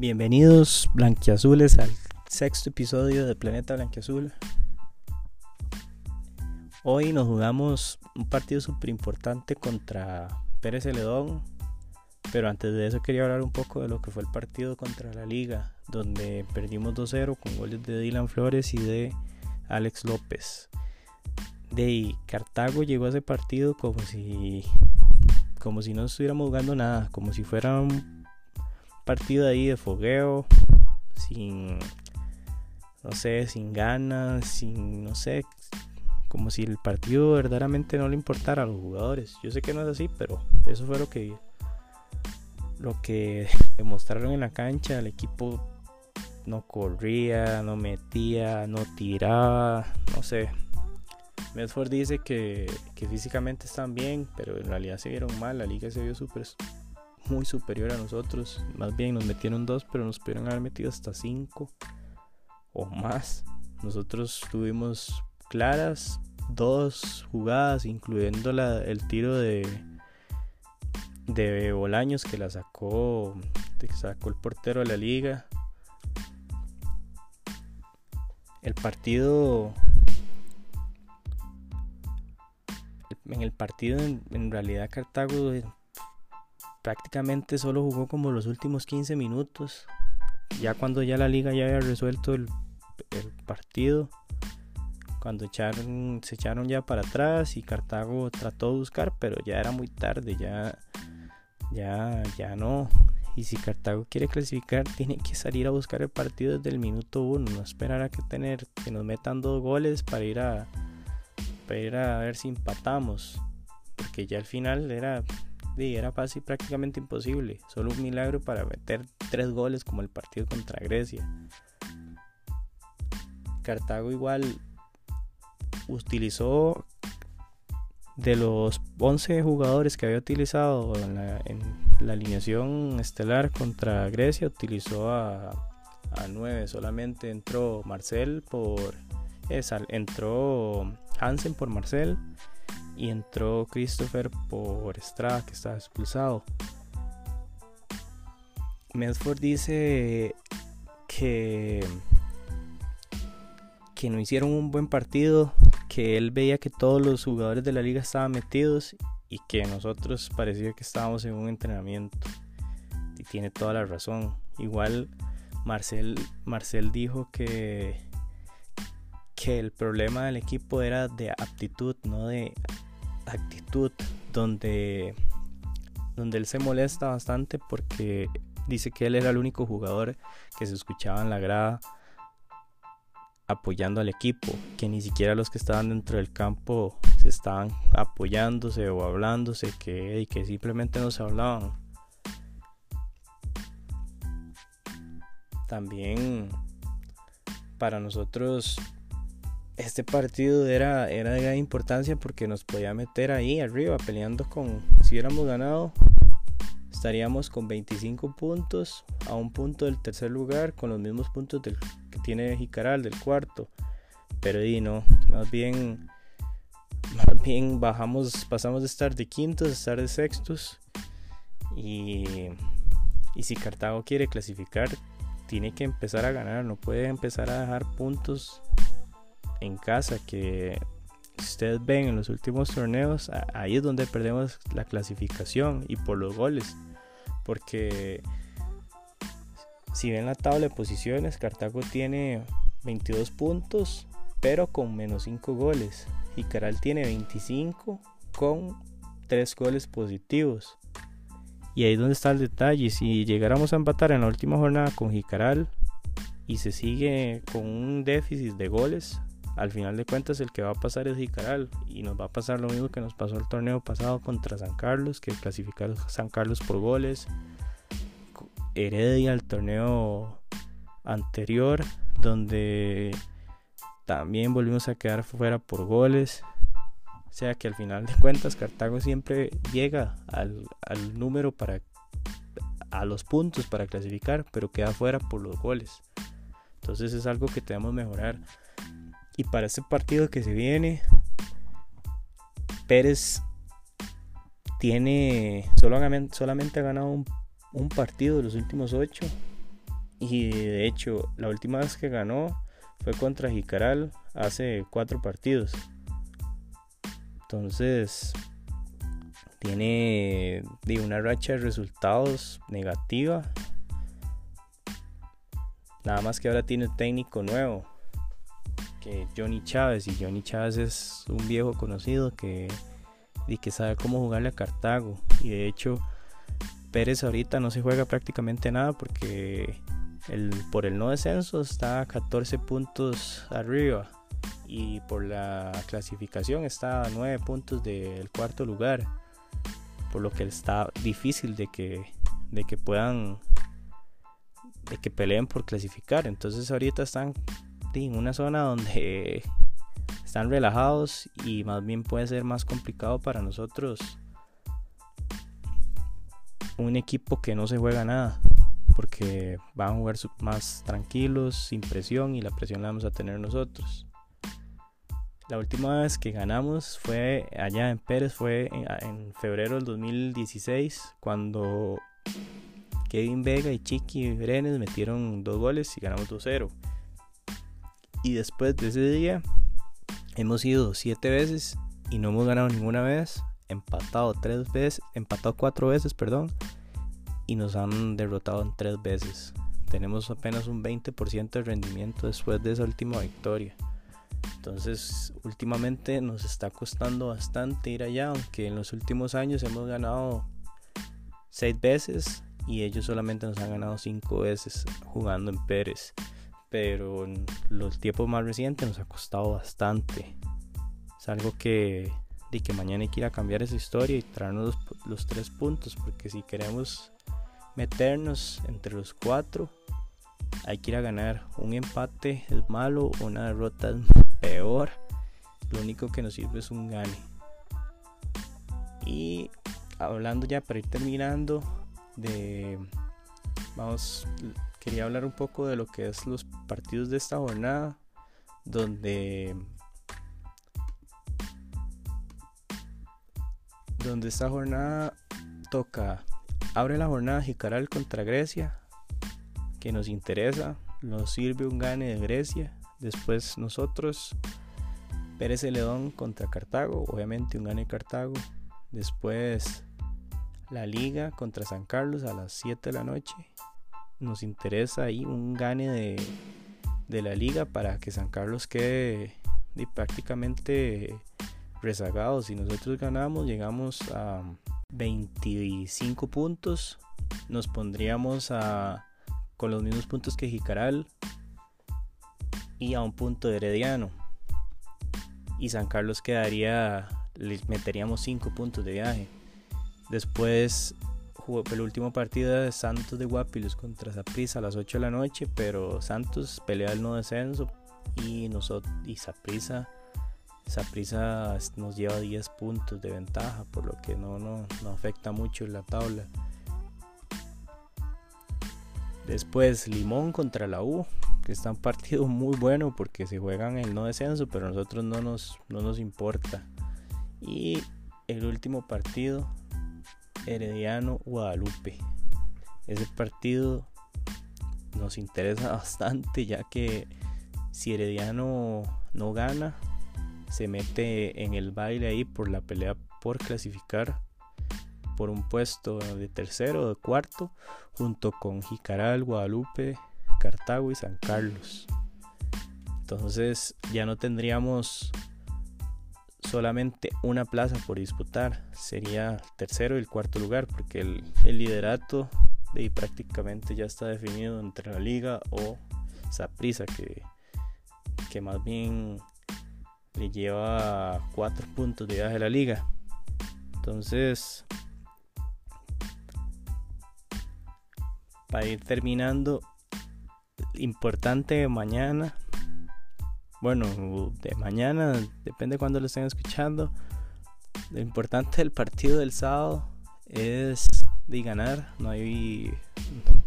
Bienvenidos blanquiazules al sexto episodio de Planeta Blanquiazul. Hoy nos jugamos un partido súper importante contra Pérez Celedón, pero antes de eso quería hablar un poco de lo que fue el partido contra la Liga, donde perdimos 2-0 con goles de Dylan Flores y de Alex López. De Cartago llegó a ese partido como si como si no estuviéramos jugando nada, como si fuera un partido ahí de fogueo, sin, no sé, sin ganas, sin, no sé, como si el partido verdaderamente no le importara a los jugadores. Yo sé que no es así, pero eso fue lo que, lo que demostraron en la cancha. El equipo no corría, no metía, no tiraba, no sé. Medford dice que, físicamente están bien, pero en realidad se vieron mal. La liga se vio super, muy superior a nosotros. Más bien nos metieron dos, pero nos pudieron haber metido hasta cinco o más. Nosotros tuvimos claras dos jugadas, incluyendo la, el tiro de, de Bolaños que la sacó, que sacó el portero de la liga. El partido en el partido en, realidad Cartago prácticamente solo jugó como los últimos 15 minutos. Ya cuando ya la liga ya había resuelto el, partido. Cuando echaron, se echaron ya para atrás y Cartago trató de buscar, pero ya era muy tarde, ya, ya, ya no. Y si Cartago quiere clasificar, tiene que salir a buscar el partido desde el minuto uno, no esperar a que tener que nos metan dos goles para ir a, para ir a ver si empatamos. Porque ya al final era, era fácil, prácticamente imposible. Solo un milagro para meter tres goles como el partido contra Grecia. Cartago igual utilizó de los 11 jugadores que había utilizado en la, alineación estelar contra Grecia, utilizó a, a 9. Solamente entró Marcel por entró Hansen por Marcel y entró Christopher por Estrada que estaba expulsado. Medford dice que que no hicieron un buen partido, que él veía que todos los jugadores de la liga estaban metidos y que nosotros parecía que estábamos en un entrenamiento. Y tiene toda la razón. Igual Marcel, Marcel dijo que que el problema del equipo era de aptitud, no de actitud, donde, donde él se molesta bastante porque dice que él era el único jugador que se escuchaba en la grada apoyando al equipo, que ni siquiera los que estaban dentro del campo se estaban apoyándose o hablándose, que, y que simplemente no se hablaban. También para nosotros este partido era, de gran importancia porque nos podía meter ahí arriba peleando con, si hubiéramos ganado, estaríamos con 25 puntos a un punto del tercer lugar con los mismos puntos del, que tiene Jicaral del cuarto. Pero y no, más bien, más bien bajamos, pasamos de estar de quintos a estar de sextos. Y, y si Cartago quiere clasificar, tiene que empezar a ganar, no puede empezar a dejar puntos en casa que ustedes ven en los últimos torneos, ahí es donde perdemos la clasificación y por los goles. Porque si ven la tabla de posiciones, Cartago tiene 22 puntos, pero con menos 5 goles. Y Caral tiene 25 con 3 goles positivos. Y ahí es donde está el detalle. Si llegáramos a empatar en la última jornada con Jicaral y se sigue con un déficit de goles, al final de cuentas el que va a pasar es Jicaral y nos va a pasar lo mismo que nos pasó el torneo pasado contra San Carlos, que clasificaron San Carlos por goles. Heredia el torneo anterior, donde también volvimos a quedar fuera por goles. O sea que al final de cuentas Cartago siempre llega al, al número para a los puntos para clasificar, pero queda fuera por los goles. Entonces es algo que debemos mejorar. Y para este partido que se viene, Pérez tiene solamente, solamente ha ganado un, partido de los últimos ocho. Y de hecho, la última vez que ganó fue contra Jicaral hace cuatro partidos. Entonces, tiene una racha de resultados negativa. Nada más que ahora tiene técnico nuevo, que Johnny Chávez. Y Johnny Chávez es un viejo conocido que, y que sabe cómo jugarle a Cartago. Y de hecho, Pérez ahorita no se juega prácticamente nada porque el, por el no descenso está a 14 puntos arriba. Y por la clasificación está a 9 puntos del cuarto lugar por lo que está difícil de que, de que puedan, de que peleen por clasificar. Entonces ahorita están en una zona donde están relajados y más bien puede ser más complicado para nosotros un equipo que no se juega nada porque van a jugar más tranquilos, sin presión y la presión la vamos a tener nosotros. La última vez que ganamos fue allá en Pérez, fue en, febrero del 2016, cuando Kevin Vega y Chiqui Brenes metieron dos goles y ganamos 2-0. Y después de ese día hemos ido siete veces y no hemos ganado ninguna vez, empatado tres veces, empatado cuatro veces, perdón, y nos han derrotado en tres veces. Tenemos apenas un 20% de rendimiento después de esa última victoria. Entonces, últimamente nos está costando bastante ir allá, aunque en los últimos años hemos ganado seis veces y ellos solamente nos han ganado cinco veces jugando en Pérez. Pero en los tiempos más recientes nos ha costado bastante. Es algo que, de que mañana hay que ir a cambiar esa historia y traernos los, los tres puntos, porque si queremos meternos entre los cuatro, hay que ir a ganar. Un empate es malo, una derrota es peor. Lo único que nos sirve es un gane. Y hablando ya para ir terminando de vamos quería hablar un poco de lo que es los partidos de esta jornada donde donde esta jornada toca abre la jornada Jicaral contra Grecia que nos interesa. Nos sirve un gane de Grecia. Después nosotros, Pérez Celedón contra Cartago. Obviamente un gane de Cartago. Después la liga contra San Carlos a las 7 de la noche. Nos interesa ahí un gane de, de la liga para que San Carlos quede prácticamente rezagado. Si nosotros ganamos, llegamos a 25 puntos. Nos pondríamos a con los mismos puntos que Jicaral y a un punto de Herediano. Y San Carlos quedaría, le meteríamos 5 puntos de viaje. Después el último partido de Santos de Guapilos contra Saprissa a las 8 de la noche, pero Santos pelea el no descenso y nosotros y Saprissa nos lleva 10 puntos de ventaja, por lo que no, no, no afecta mucho la tabla. Después Limón contra la U, que está un partido muy bueno porque se juegan el no descenso, pero a nosotros no nos, no nos importa. Y el último partido, Herediano Guadalupe. Ese partido nos interesa bastante ya que si Herediano no gana, se mete en el baile ahí por la pelea por clasificar por un puesto de tercero o de cuarto, junto con Jicaral, Guadalupe, Cartago y San Carlos. Entonces ya no tendríamos solamente una plaza por disputar, sería el tercero y el cuarto lugar, porque el, liderato de prácticamente ya está definido entre la liga o Saprisa, que, que más bien le lleva cuatro puntos de viaje a la liga. Entonces, para ir terminando, importante mañana. Bueno, de mañana, depende de cuando lo estén escuchando. Lo importante del partido del sábado es de ganar. No hay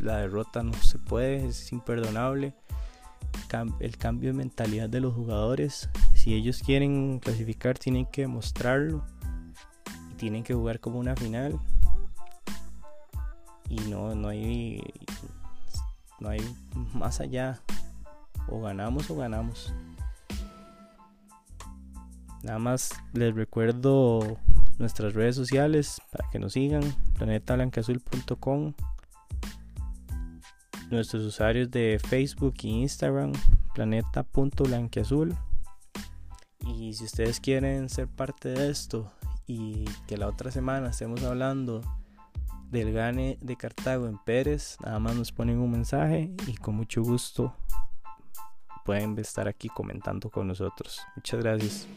la derrota, no se puede, es imperdonable. El cambio de mentalidad de los jugadores. Si ellos quieren clasificar, tienen que mostrarlo tienen que jugar como una final y no, no hay no hay más allá. O ganamos o ganamos. Nada más les recuerdo nuestras redes sociales para que nos sigan, planetalanqueazul.com nuestros usuarios de Facebook e Instagram, planeta.blanqueazul. Y si ustedes quieren ser parte de esto y que la otra semana estemos hablando del gane de Cartago en Pérez, nada más nos ponen un mensaje y con mucho gusto pueden estar aquí comentando con nosotros. Muchas gracias.